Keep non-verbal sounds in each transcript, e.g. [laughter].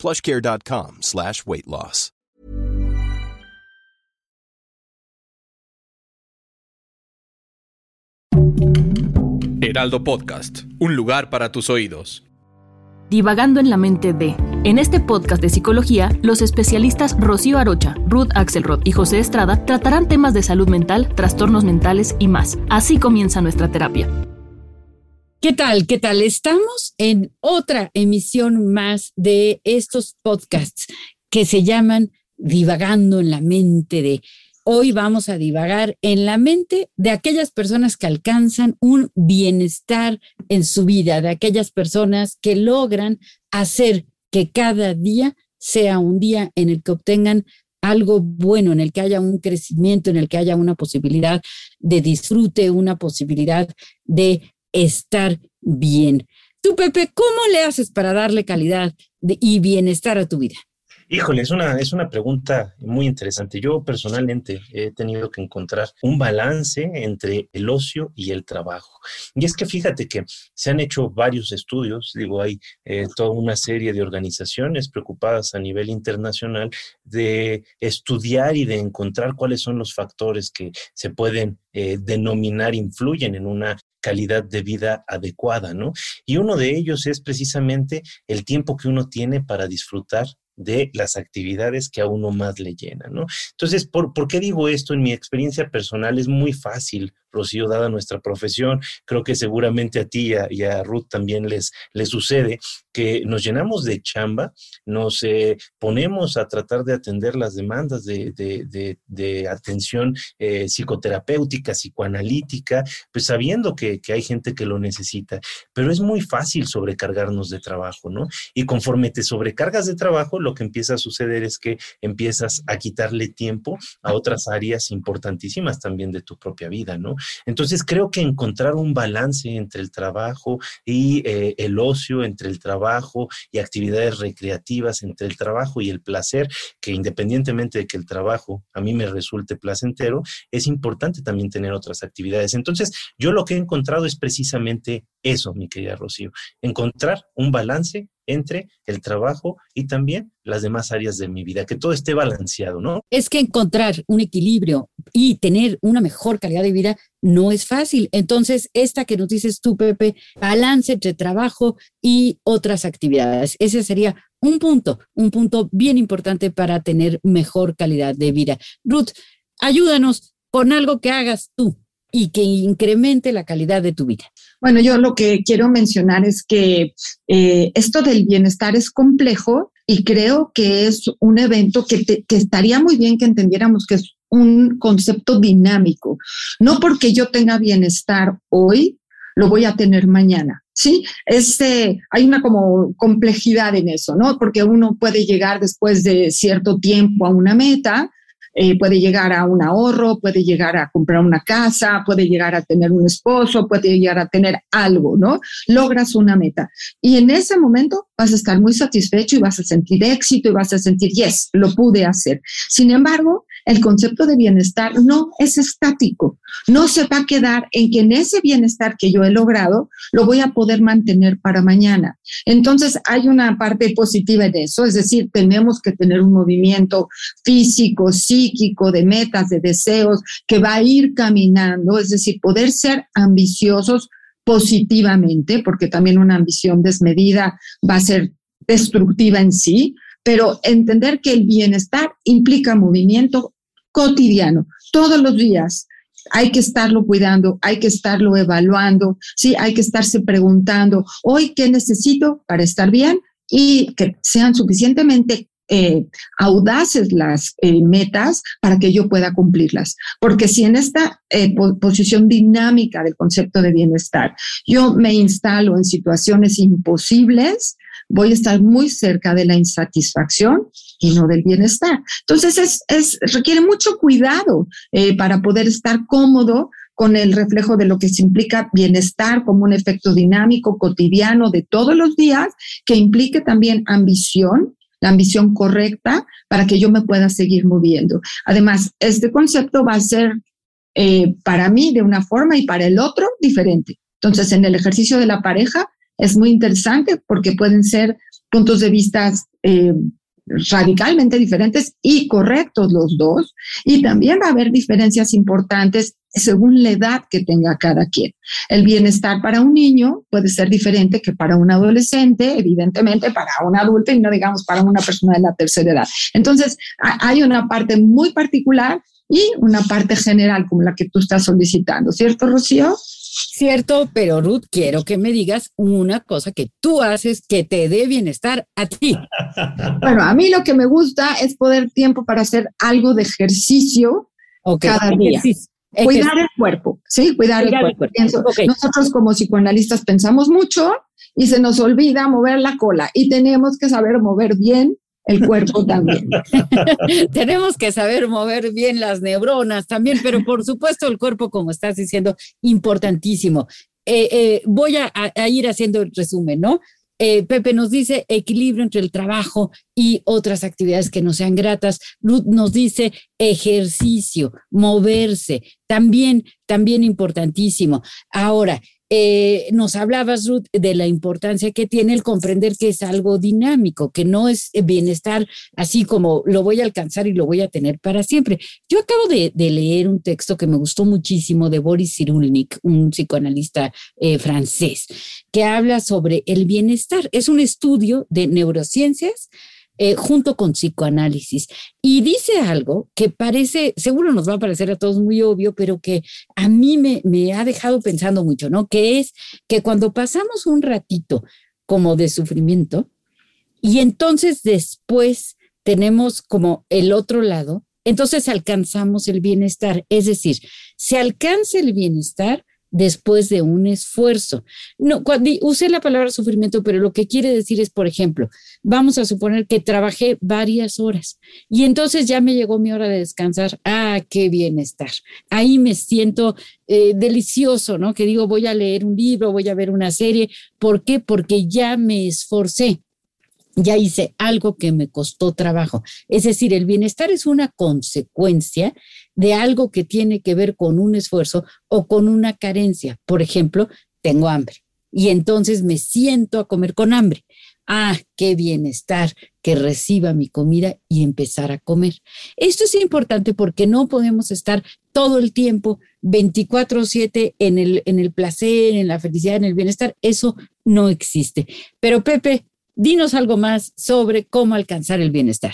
plushcare.com slash weight loss. Heraldo Podcast, un lugar para tus oídos. Divagando en la mente de. En este podcast de psicología, los especialistas Rocío Arocha, Ruth Axelrod y José Estrada tratarán temas de salud mental, trastornos mentales y más. Así comienza nuestra terapia. ¿Qué tal? ¿Qué tal? Estamos en otra emisión más de estos podcasts que se llaman Divagando en la mente de. Hoy vamos a divagar en la mente de aquellas personas que alcanzan un bienestar en su vida, de aquellas personas que logran hacer que cada día sea un día en el que obtengan algo bueno, en el que haya un crecimiento, en el que haya una posibilidad de disfrute, una posibilidad de estar bien. Tú, Pepe, ¿cómo le haces para darle calidad y bienestar a tu vida? Híjole, es una, es una pregunta muy interesante. Yo personalmente he tenido que encontrar un balance entre el ocio y el trabajo. Y es que fíjate que se han hecho varios estudios, digo, hay eh, toda una serie de organizaciones preocupadas a nivel internacional de estudiar y de encontrar cuáles son los factores que se pueden eh, denominar influyen en una calidad de vida adecuada, ¿no? Y uno de ellos es precisamente el tiempo que uno tiene para disfrutar de las actividades que a uno más le llenan, ¿no? Entonces, ¿por, ¿por qué digo esto? En mi experiencia personal es muy fácil Rocío, dada nuestra profesión, creo que seguramente a ti y a, Ruth también les, les sucede, que nos llenamos de chamba, nos eh, ponemos a tratar de atender las demandas de, atención eh, psicoterapéutica, psicoanalítica, pues sabiendo que, que hay gente que lo necesita, pero es muy fácil sobrecargarnos de trabajo, ¿no? Y conforme te sobrecargas de trabajo, lo que empieza a suceder es que empiezas a quitarle tiempo a otras áreas importantísimas también de tu propia vida, ¿no? Entonces creo que encontrar un balance entre el trabajo y eh, el ocio, entre el trabajo y actividades recreativas, entre el trabajo y el placer, que independientemente de que el trabajo a mí me resulte placentero, es importante también tener otras actividades. Entonces yo lo que he encontrado es precisamente eso, mi querida Rocío, encontrar un balance entre el trabajo y también las demás áreas de mi vida, que todo esté balanceado, ¿no? Es que encontrar un equilibrio y tener una mejor calidad de vida no es fácil. Entonces, esta que nos dices tú, Pepe, balance entre trabajo y otras actividades, ese sería un punto, un punto bien importante para tener mejor calidad de vida. Ruth, ayúdanos con algo que hagas tú y que incremente la calidad de tu vida. Bueno, yo lo que quiero mencionar es que eh, esto del bienestar es complejo y creo que es un evento que, que estaría muy bien que entendiéramos que es un concepto dinámico. No porque yo tenga bienestar hoy, lo voy a tener mañana. Sí, este, hay una como complejidad en eso, ¿no? Porque uno puede llegar después de cierto tiempo a una meta, eh, puede llegar a un ahorro, puede llegar a comprar una casa, puede llegar a tener un esposo, puede llegar a tener algo, ¿no? Logras una meta. Y en ese momento vas a estar muy satisfecho y vas a sentir éxito y vas a sentir, yes, lo pude hacer. Sin embargo, el concepto de bienestar no es estático, no se va a quedar en que en ese bienestar que yo he logrado lo voy a poder mantener para mañana. Entonces hay una parte positiva en eso, es decir, tenemos que tener un movimiento físico, psíquico, de metas, de deseos, que va a ir caminando, es decir, poder ser ambiciosos positivamente, porque también una ambición desmedida va a ser destructiva en sí, pero entender que el bienestar implica movimiento cotidiano, todos los días. Hay que estarlo cuidando, hay que estarlo evaluando, sí, hay que estarse preguntando, hoy qué necesito para estar bien y que sean suficientemente eh, audaces las eh, metas para que yo pueda cumplirlas. Porque si en esta eh, posición dinámica del concepto de bienestar yo me instalo en situaciones imposibles, voy a estar muy cerca de la insatisfacción y no del bienestar. Entonces, es, es requiere mucho cuidado eh, para poder estar cómodo con el reflejo de lo que se implica bienestar como un efecto dinámico cotidiano de todos los días, que implique también ambición, la ambición correcta para que yo me pueda seguir moviendo. Además, este concepto va a ser eh, para mí de una forma y para el otro diferente. Entonces, en el ejercicio de la pareja es muy interesante porque pueden ser puntos de vista eh, radicalmente diferentes y correctos los dos. Y también va a haber diferencias importantes según la edad que tenga cada quien. El bienestar para un niño puede ser diferente que para un adolescente, evidentemente para un adulto y no digamos para una persona de la tercera edad. Entonces, hay una parte muy particular y una parte general como la que tú estás solicitando, ¿cierto, Rocío? Cierto, pero Ruth, quiero que me digas una cosa que tú haces que te dé bienestar a ti. [laughs] Bueno, a mí lo que me gusta es poder tiempo para hacer algo de ejercicio cada día. Cuidar el cuerpo, sí, cuidar, el cuerpo. Nosotros como psicoanalistas pensamos mucho y se nos olvida mover la cola y tenemos que saber mover bien el cuerpo también. [laughs] Tenemos que saber mover bien las neuronas también, pero por supuesto el cuerpo, como estás diciendo, importantísimo. Eh, eh, voy a, ir haciendo el resumen, ¿no? Eh, Pepe nos dice equilibrio entre el trabajo y otras actividades que no sean gratas. Ruth nos dice ejercicio, moverse, también, también importantísimo. Ahora, eh, nos hablabas, Ruth, de la importancia que tiene el comprender que es algo dinámico, que no es bienestar así como lo voy a alcanzar y lo voy a tener para siempre. Yo acabo de, leer un texto que me gustó muchísimo de Boris Cyrulnik, un psicoanalista eh, francés, que habla sobre el bienestar. Es un estudio de neurociencias eh, junto con psicoanálisis. Y dice algo que parece, seguro nos va a parecer a todos muy obvio, pero que a mí me, me ha dejado pensando mucho, ¿no? Que es que cuando pasamos un ratito como de sufrimiento y entonces después tenemos como el otro lado, entonces alcanzamos el bienestar. Es decir, se alcanza el bienestar después de un esfuerzo. No, cuando, usé la palabra sufrimiento, pero lo que quiere decir es, por ejemplo, vamos a suponer que trabajé varias horas y entonces ya me llegó mi hora de descansar. Ah, qué bienestar. Ahí me siento eh, delicioso, ¿no? Que digo, voy a leer un libro, voy a ver una serie. ¿Por qué? Porque ya me esforcé ya hice algo que me costó trabajo. Es decir, el bienestar es una consecuencia de algo que tiene que ver con un esfuerzo o con una carencia. Por ejemplo, tengo hambre y entonces me siento a comer con hambre. Ah, qué bienestar que reciba mi comida y empezar a comer. Esto es importante porque no podemos estar todo el tiempo 24/7 en el, en el placer, en la felicidad, en el bienestar. Eso no existe. Pero Pepe, dinos algo más sobre cómo alcanzar el bienestar.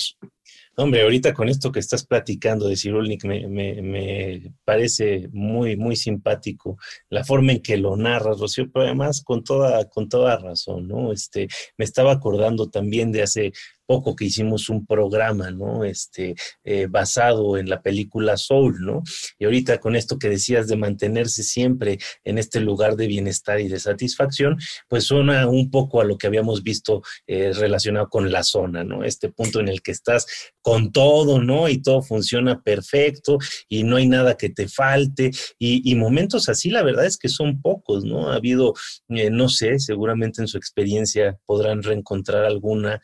Hombre, ahorita con esto que estás platicando de Cirulnik me, me, parece muy, muy simpático la forma en que lo narras, Rocío, pero además con toda, con toda razón, ¿no? Este, me estaba acordando también de hace poco que hicimos un programa, ¿no? Este, eh, basado en la película Soul, ¿no? Y ahorita con esto que decías de mantenerse siempre en este lugar de bienestar y de satisfacción, pues suena un poco a lo que habíamos visto eh, relacionado con la zona, ¿no? Este punto en el que estás con todo, ¿no? Y todo funciona perfecto y no hay nada que te falte. Y, momentos así, la verdad es que son pocos, ¿no? Ha habido, eh, no sé, seguramente en su experiencia podrán reencontrar alguna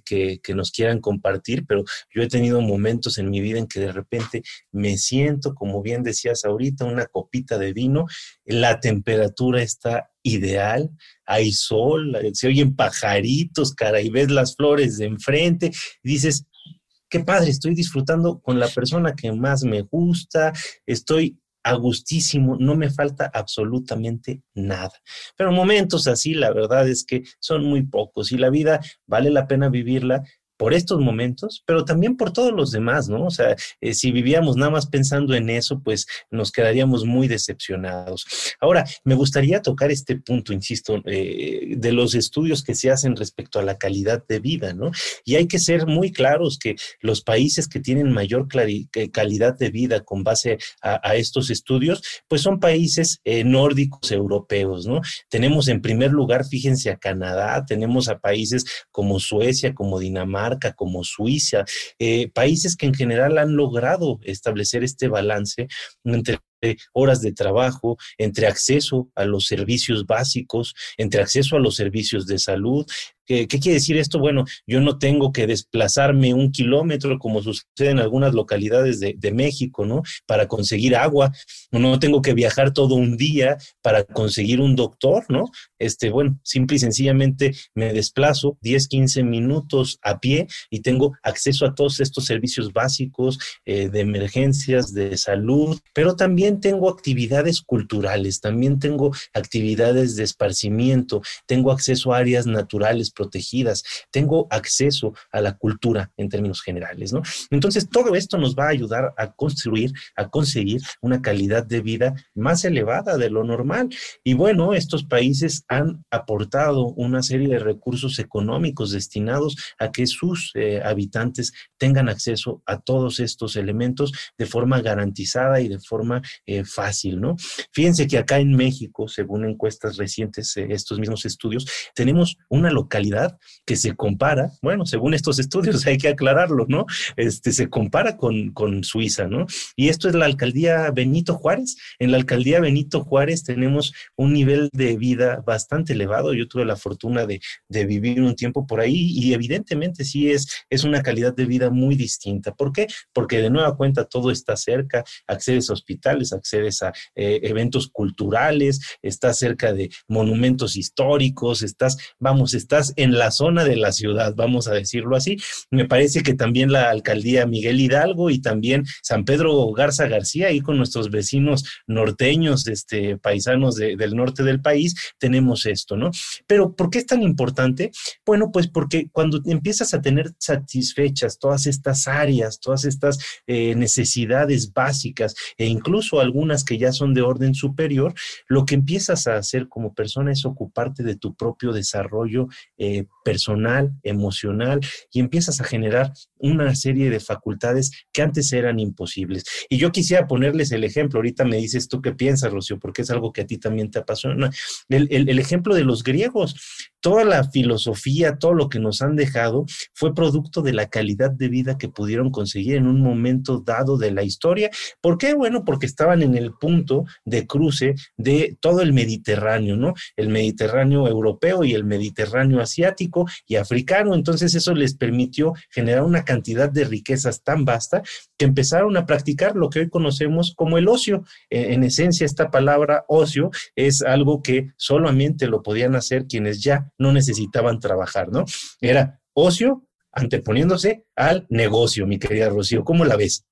que, nos quieran compartir, pero yo he tenido momentos en mi vida en que de repente me siento, como bien decías ahorita, una copita de vino, la temperatura está ideal, hay sol, se oyen pajaritos, cara, y ves las flores de enfrente, dices, qué padre, estoy disfrutando con la persona que más me gusta, estoy a gustísimo, no me falta absolutamente nada. Pero momentos así, la verdad es que son muy pocos y la vida vale la pena vivirla por estos momentos, pero también por todos los demás, ¿no? O sea, eh, si vivíamos nada más pensando en eso, pues nos quedaríamos muy decepcionados. Ahora, me gustaría tocar este punto, insisto, eh, de los estudios que se hacen respecto a la calidad de vida, ¿no? Y hay que ser muy claros que los países que tienen mayor calidad de vida con base a, estos estudios, pues son países eh, nórdicos europeos, ¿no? Tenemos en primer lugar, fíjense, a Canadá, tenemos a países como Suecia, como Dinamarca, como Suiza, eh, países que en general han logrado establecer este balance entre horas de trabajo, entre acceso a los servicios básicos, entre acceso a los servicios de salud, ¿Qué, quiere decir esto? Bueno, yo no tengo que desplazarme un kilómetro como sucede en algunas localidades de, México, ¿no? Para conseguir agua, no tengo que viajar todo un día para conseguir un doctor, ¿no? Este, bueno, simple y sencillamente me desplazo 10, 15 minutos a pie y tengo acceso a todos estos servicios básicos eh, de emergencias, de salud, pero tengo actividades culturales, también tengo actividades de esparcimiento, tengo acceso a áreas naturales protegidas, tengo acceso a la cultura en términos generales, ¿no? Entonces, todo esto nos va a ayudar a construir, a conseguir una calidad de vida más elevada de lo normal. Y bueno, estos países han aportado una serie de recursos económicos destinados a que sus eh, habitantes tengan acceso a todos estos elementos de forma garantizada y de forma eh, fácil, ¿no? Fíjense que acá en México, según encuestas recientes, eh, estos mismos estudios, tenemos una localidad que se compara, bueno, según estos estudios [laughs] hay que aclararlo, ¿no? Este, se compara con, con Suiza, ¿no? Y esto es la alcaldía Benito Juárez. En la alcaldía Benito Juárez tenemos un nivel de vida bastante elevado. Yo tuve la fortuna de, de vivir un tiempo por ahí y evidentemente sí es, es una calidad de vida muy distinta. ¿Por qué? Porque de nueva cuenta todo está cerca, accedes a hospitales, accedes a eh, eventos culturales, estás cerca de monumentos históricos, estás, vamos, estás en la zona de la ciudad, vamos a decirlo así. Me parece que también la alcaldía Miguel Hidalgo y también San Pedro Garza García, ahí con nuestros vecinos norteños, este, paisanos del norte del país, tenemos esto, ¿no? Pero ¿por qué es tan importante? Bueno, pues porque cuando empiezas a tener satisfechas todas estas áreas, todas estas eh, necesidades básicas e incluso algunas que ya son de orden superior, lo que empiezas a hacer como persona es ocuparte de tu propio desarrollo eh, personal, emocional, y empiezas a generar una serie de facultades que antes eran imposibles. Y yo quisiera ponerles el ejemplo, ahorita me dices tú qué piensas, Rocío, porque es algo que a ti también te apasiona. El, el ejemplo de los griegos, toda la filosofía, todo lo que nos han dejado fue producto de la calidad de vida que pudieron conseguir en un momento dado de la historia. ¿Por qué? Bueno, porque estaban en el punto de cruce de todo el Mediterráneo, ¿no? El Mediterráneo europeo y el Mediterráneo asiático y africano. Entonces eso les permitió generar una cantidad de riquezas tan vasta que empezaron a practicar lo que hoy conocemos como el ocio. E, en esencia, esta palabra ocio es algo que solamente lo podían hacer quienes ya no necesitaban trabajar, ¿no? Era ocio anteponiéndose al negocio, mi querida Rocío. ¿Cómo la ves?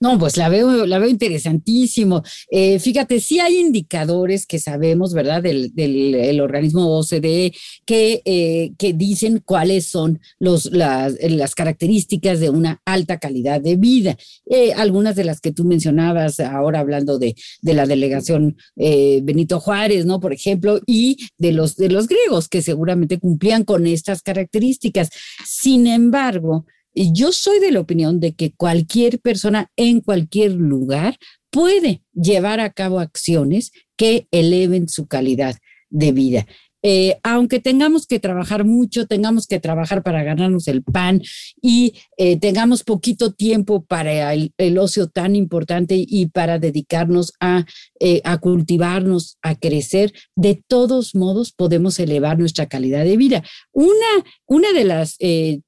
No, pues la veo, la veo interesantísimo. Eh, fíjate, sí hay indicadores que sabemos, ¿verdad? Del, del organismo OCDE que, eh, que dicen cuáles son los, las, las, características de una alta calidad de vida. Eh, algunas de las que tú mencionabas ahora hablando de, de la delegación Benito Juárez, ¿no? Por ejemplo, y de los, de los griegos que seguramente cumplían con estas características. Sin embargo, yo soy de la opinión de que cualquier persona en cualquier lugar puede llevar a cabo acciones que eleven su calidad de vida. Eh, aunque tengamos que trabajar mucho, tengamos que trabajar para ganarnos el pan y eh, tengamos poquito tiempo para el, ocio tan importante y para dedicarnos a, eh, a, cultivarnos, a crecer, de todos modos podemos elevar nuestra calidad de vida. Una, una de las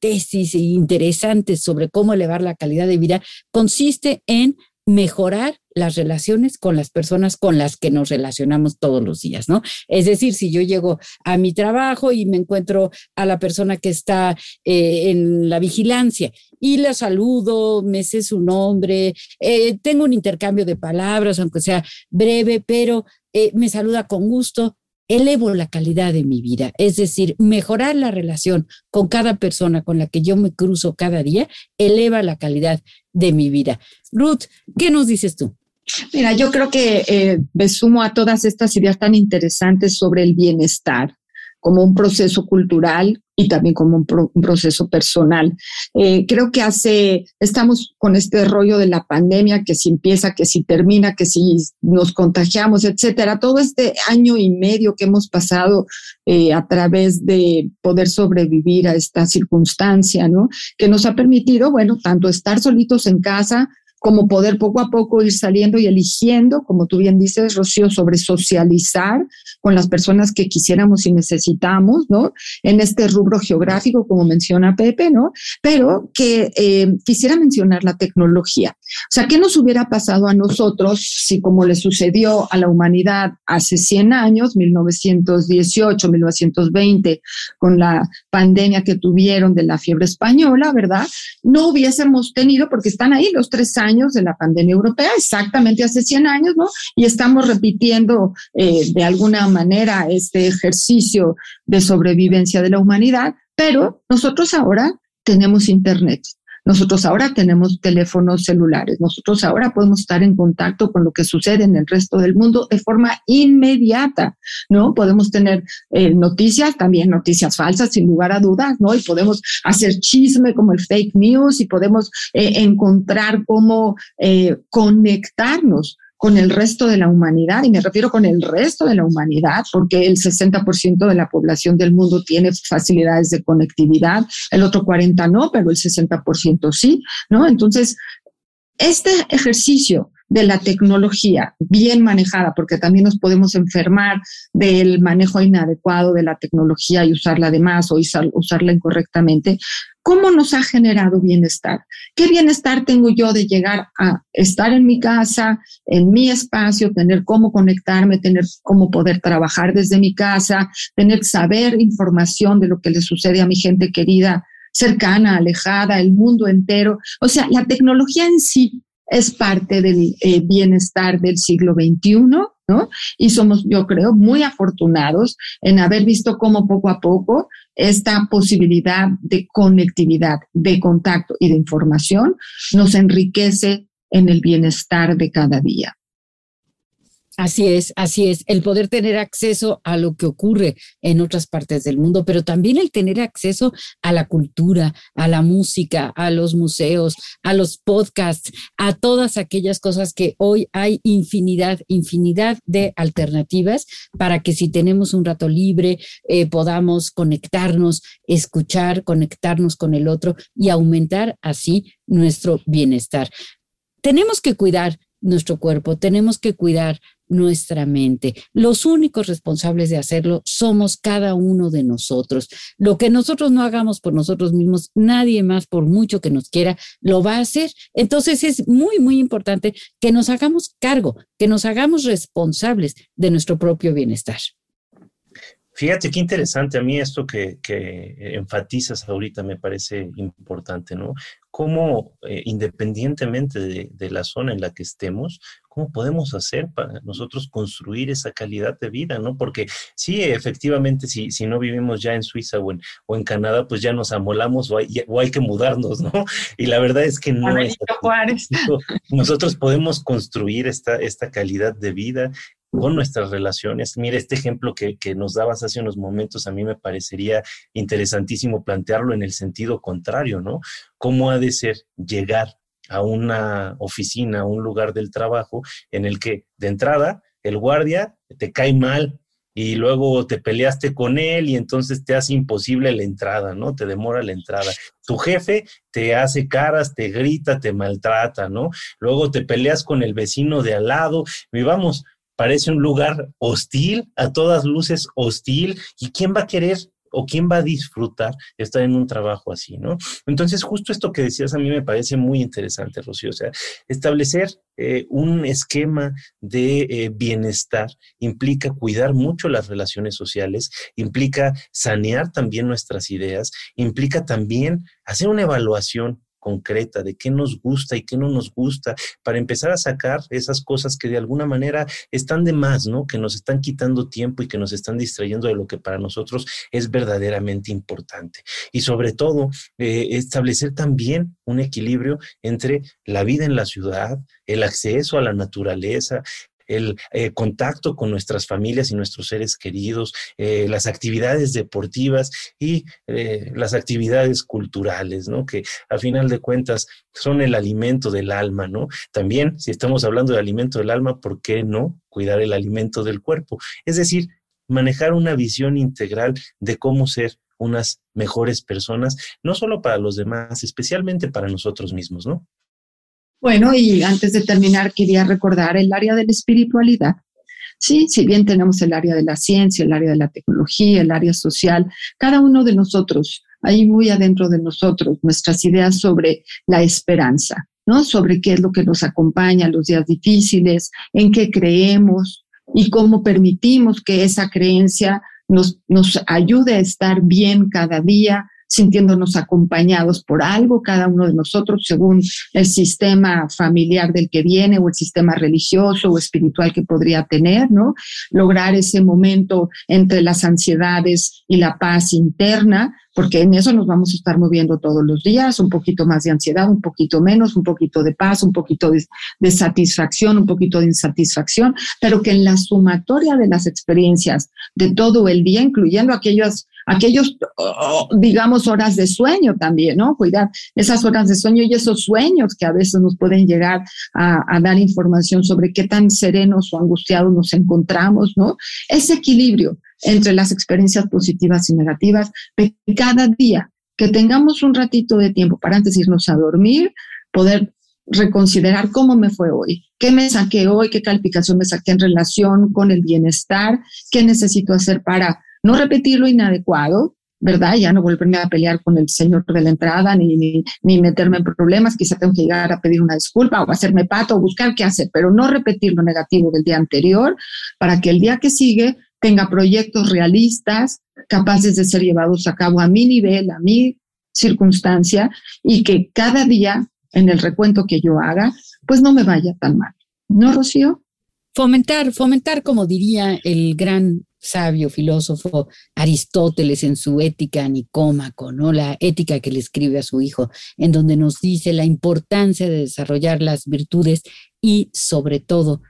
tesis interesantes sobre cómo elevar la calidad de vida consiste en mejorar las relaciones con las personas con las que nos relacionamos todos los días, ¿no? Es decir, si yo llego a mi trabajo y me encuentro a la persona que está eh, en la vigilancia y la saludo, me sé su nombre, eh, tengo un intercambio de palabras, aunque sea breve, pero eh, me saluda con gusto, elevo la calidad de mi vida. Es decir, mejorar la relación con cada persona con la que yo me cruzo cada día eleva la calidad de mi vida. Ruth, ¿qué nos dices tú? Mira, yo creo que eh, me sumo a todas estas ideas tan interesantes sobre el bienestar como un proceso cultural y también como un, proceso personal. Eh, creo que hace, estamos con este rollo de la pandemia, que si empieza, que si termina, que si nos contagiamos, etcétera. Todo este año y medio que hemos pasado eh, a través de poder sobrevivir a esta circunstancia, ¿no? Que nos ha permitido, bueno, tanto estar solitos en casa, como poder poco a poco ir saliendo y eligiendo, como tú bien dices, Rocío, sobre socializar con las personas que quisiéramos y necesitamos, ¿no? En este rubro geográfico, como menciona Pepe, ¿no? Pero que eh, quisiera mencionar la tecnología. O sea, ¿qué nos hubiera pasado a nosotros si como le sucedió a la humanidad hace 100 años, 1918, 1920, con la pandemia que tuvieron de la fiebre española, ¿verdad? No hubiésemos tenido, porque están ahí los tres años, de la pandemia europea, exactamente hace 100 años, ¿no? Y estamos repitiendo eh, de alguna manera este ejercicio de sobrevivencia de la humanidad, pero nosotros ahora tenemos Internet. Nosotros ahora tenemos teléfonos celulares, nosotros ahora podemos estar en contacto con lo que sucede en el resto del mundo de forma inmediata, ¿no? Podemos tener eh, noticias, también noticias falsas, sin lugar a dudas, ¿no? Y podemos hacer chisme como el fake news y podemos eh, encontrar cómo eh, conectarnos con el resto de la humanidad, y me refiero con el resto de la humanidad, porque el 60% de la población del mundo tiene facilidades de conectividad, el otro 40% no, pero el 60% sí, ¿no? Entonces, este ejercicio de la tecnología bien manejada, porque también nos podemos enfermar del manejo inadecuado de la tecnología y usarla de más o usarla incorrectamente, ¿cómo nos ha generado bienestar? ¿Qué bienestar tengo yo de llegar a estar en mi casa, en mi espacio, tener cómo conectarme, tener cómo poder trabajar desde mi casa, tener saber información de lo que le sucede a mi gente querida? cercana, alejada, el mundo entero. O sea, la tecnología en sí es parte del eh, bienestar del siglo XXI, ¿no? Y somos, yo creo, muy afortunados en haber visto cómo poco a poco esta posibilidad de conectividad, de contacto y de información nos enriquece en el bienestar de cada día. Así es, así es, el poder tener acceso a lo que ocurre en otras partes del mundo, pero también el tener acceso a la cultura, a la música, a los museos, a los podcasts, a todas aquellas cosas que hoy hay infinidad, infinidad de alternativas para que si tenemos un rato libre eh, podamos conectarnos, escuchar, conectarnos con el otro y aumentar así nuestro bienestar. Tenemos que cuidar nuestro cuerpo, tenemos que cuidar nuestra mente. Los únicos responsables de hacerlo somos cada uno de nosotros. Lo que nosotros no hagamos por nosotros mismos, nadie más, por mucho que nos quiera, lo va a hacer. Entonces es muy, muy importante que nos hagamos cargo, que nos hagamos responsables de nuestro propio bienestar. Fíjate qué interesante a mí esto que, enfatizas ahorita me parece importante, ¿no? Cómo eh, independientemente de, la zona en la que estemos, cómo podemos hacer para nosotros construir esa calidad de vida, ¿no? Porque sí, efectivamente, si, si no vivimos ya en Suiza o en, o en Canadá, pues ya nos amolamos o hay, o hay que mudarnos, ¿no? Y la verdad es que no es Nosotros podemos construir esta, esta calidad de vida con nuestras relaciones. Mira, este ejemplo que, nos dabas hace unos momentos, a mí me parecería interesantísimo plantearlo en el sentido contrario, ¿no? ¿Cómo ha de ser llegar a una oficina, a un lugar del trabajo en el que de entrada el guardia te cae mal y luego te peleaste con él y entonces te hace imposible la entrada, ¿no? Te demora la entrada. Tu jefe te hace caras, te grita, te maltrata, ¿no? Luego te peleas con el vecino de al lado y vamos, parece un lugar hostil, a todas luces hostil, y quién va a querer o quién va a disfrutar estar en un trabajo así, ¿no? Entonces, justo esto que decías a mí me parece muy interesante, Rocío, o sea, establecer eh, un esquema de eh, bienestar implica cuidar mucho las relaciones sociales, implica sanear también nuestras ideas, implica también hacer una evaluación concreta de qué nos gusta y qué no nos gusta, para empezar a sacar esas cosas que de alguna manera están de más, ¿no? Que nos están quitando tiempo y que nos están distrayendo de lo que para nosotros es verdaderamente importante. Y sobre todo, eh, establecer también un equilibrio entre la vida en la ciudad, el acceso a la naturaleza, el eh, contacto con nuestras familias y nuestros seres queridos, eh, las actividades deportivas y eh, las actividades culturales, ¿no? Que a final de cuentas son el alimento del alma, ¿no? También, si estamos hablando de alimento del alma, ¿por qué no cuidar el alimento del cuerpo? Es decir, manejar una visión integral de cómo ser unas mejores personas, no solo para los demás, especialmente para nosotros mismos, ¿no? Bueno, y antes de terminar, quería recordar el área de la espiritualidad. Sí, si bien tenemos el área de la ciencia, el área de la tecnología, el área social, cada uno de nosotros, ahí muy adentro de nosotros, nuestras ideas sobre la esperanza, ¿no? Sobre qué es lo que nos acompaña los días difíciles, en qué creemos y cómo permitimos que esa creencia nos, nos ayude a estar bien cada día, sintiéndonos acompañados por algo, cada uno de nosotros, según el sistema familiar del que viene o el sistema religioso o espiritual que podría tener, ¿no? Lograr ese momento entre las ansiedades y la paz interna, porque en eso nos vamos a estar moviendo todos los días, un poquito más de ansiedad, un poquito menos, un poquito de paz, un poquito de, satisfacción, un poquito de insatisfacción, pero que en la sumatoria de las experiencias de todo el día, incluyendo aquellas aquellos, digamos, horas de sueño también, ¿no? Cuidar esas horas de sueño y esos sueños que a veces nos pueden llegar a, dar información sobre qué tan serenos o angustiados nos encontramos, ¿no? Ese equilibrio entre las experiencias positivas y negativas de cada día, que tengamos un ratito de tiempo para antes irnos a dormir, poder reconsiderar cómo me fue hoy, qué me saqué hoy, qué calificación me saqué en relación con el bienestar, qué necesito hacer para no repetir lo inadecuado, ¿verdad? Ya no volverme a pelear con el señor de la entrada ni, ni, meterme en problemas, quizá tengo que llegar a pedir una disculpa o hacerme pato o buscar qué hacer, pero no repetir lo negativo del día anterior para que el día que sigue tenga proyectos realistas, capaces de ser llevados a cabo a mi nivel, a mi circunstancia y que cada día en el recuento que yo haga, pues no me vaya tan mal. ¿No, Rocío? Fomentar, fomentar, como diría el gran sabio filósofo Aristóteles en su ética nicómaco, ¿no? La ética que le escribe a su hijo, en donde nos dice la importancia de desarrollar las virtudes y sobre todo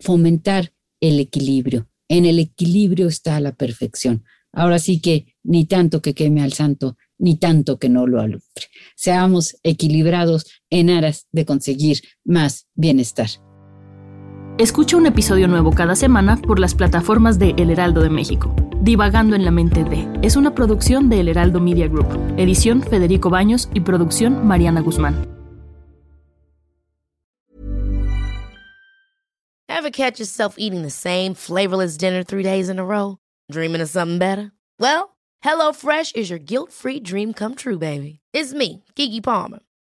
fomentar el equilibrio. En el equilibrio está la perfección. Ahora sí que ni tanto que queme al santo, ni tanto que no lo alumbre. Seamos equilibrados en aras de conseguir más bienestar. Escucha un episodio nuevo cada semana por las plataformas de El Heraldo de México. Divagando en la mente de es una producción de El Heraldo Media Group, edición Federico Baños y producción Mariana Guzmán. Ever catch yourself eating the same flavorless dinner three days in a row? Dreaming of something better? Well, HelloFresh is your guilt-free dream come true, baby. It's me, Kiki Palmer.